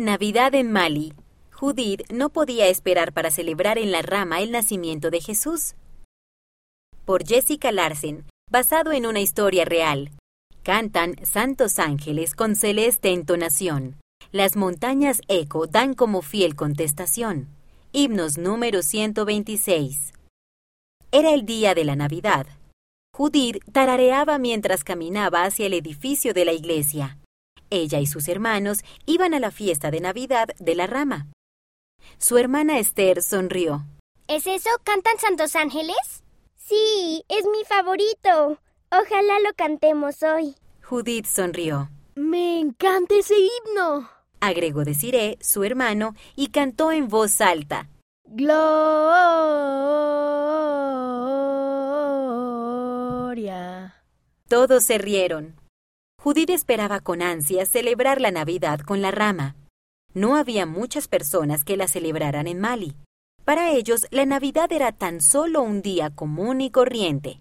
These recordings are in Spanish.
Navidad en Mali. Judith no podía esperar para celebrar en la rama el nacimiento de Jesús. Por Jessica Larsen, basado en una historia real. Cantan Santos Ángeles con celeste entonación. Las montañas eco dan como fiel contestación. Himnos número 126. Era el día de la Navidad. Judith tarareaba mientras caminaba hacia el edificio de la iglesia. Ella y sus hermanos iban a la fiesta de Navidad de la rama. Su hermana Esther sonrió. ¿Es eso? ¿Cantan Santos Ángeles? Sí, es mi favorito. Ojalá lo cantemos hoy. Judith sonrió. Me encanta ese himno. Agregó Desiree, su hermano, y cantó en voz alta. Gloria. Todos se rieron. Judith esperaba con ansia celebrar la Navidad con la rama. No había muchas personas que la celebraran en Mali. Para ellos, la Navidad era tan solo un día común y corriente.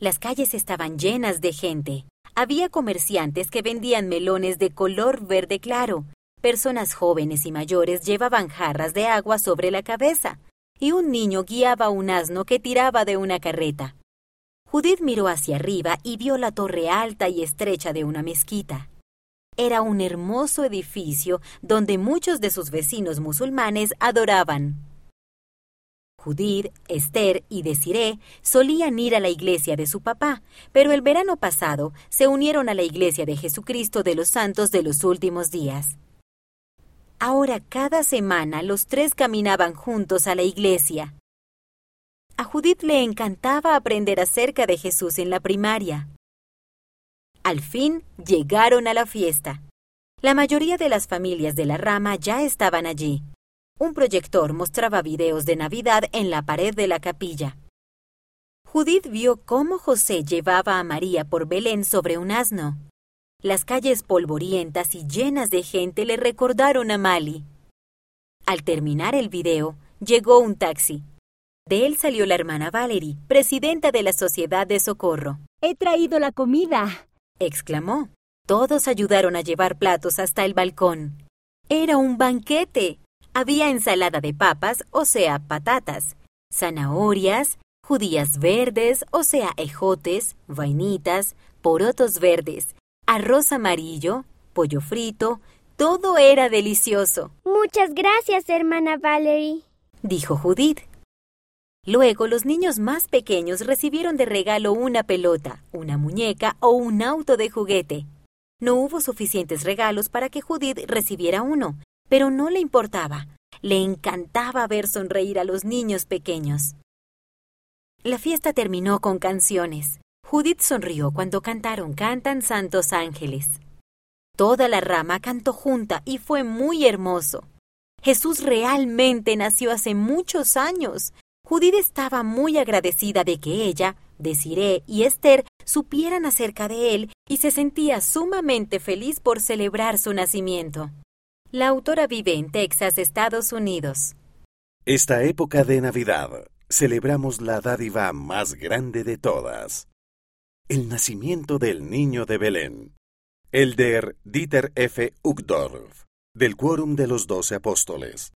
Las calles estaban llenas de gente. Había comerciantes que vendían melones de color verde claro. Personas jóvenes y mayores llevaban jarras de agua sobre la cabeza. Y un niño guiaba un asno que tiraba de una carreta. Judith miró hacia arriba y vio la torre alta y estrecha de una mezquita. Era un hermoso edificio donde muchos de sus vecinos musulmanes adoraban. Judith, Esther y Desiree solían ir a la iglesia de su papá, pero el verano pasado se unieron a la iglesia de Jesucristo de los Santos de los Últimos Días. Ahora cada semana los tres caminaban juntos a la iglesia. Judith le encantaba aprender acerca de Jesús en la primaria. Al fin llegaron a la fiesta. La mayoría de las familias de la rama ya estaban allí. Un proyector mostraba videos de Navidad en la pared de la capilla. Judith vio cómo José llevaba a María por Belén sobre un asno. Las calles polvorientas y llenas de gente le recordaron a Mali. Al terminar el video, llegó un taxi. De él salió la hermana Valerie, presidenta de la Sociedad de Socorro. He traído la comida, exclamó. Todos ayudaron a llevar platos hasta el balcón. Era un banquete. Había ensalada de papas, o sea, patatas, zanahorias, judías verdes, o sea, ejotes, vainitas, porotos verdes, arroz amarillo, pollo frito, todo era delicioso. Muchas gracias, hermana Valerie, dijo Judith. Luego los niños más pequeños recibieron de regalo una pelota, una muñeca o un auto de juguete. No hubo suficientes regalos para que Judith recibiera uno, pero no le importaba. Le encantaba ver sonreír a los niños pequeños. La fiesta terminó con canciones. Judith sonrió cuando cantaron Cantan Santos Ángeles. Toda la rama cantó junta y fue muy hermoso. Jesús realmente nació hace muchos años. Judith estaba muy agradecida de que ella, Desiree y Esther supieran acerca de él y se sentía sumamente feliz por celebrar su nacimiento. La autora vive en Texas, Estados Unidos. Esta época de Navidad celebramos la dádiva más grande de todas, el nacimiento del niño de Belén. Elder Dieter F. Uchtdorf, del Quórum de los Doce Apóstoles.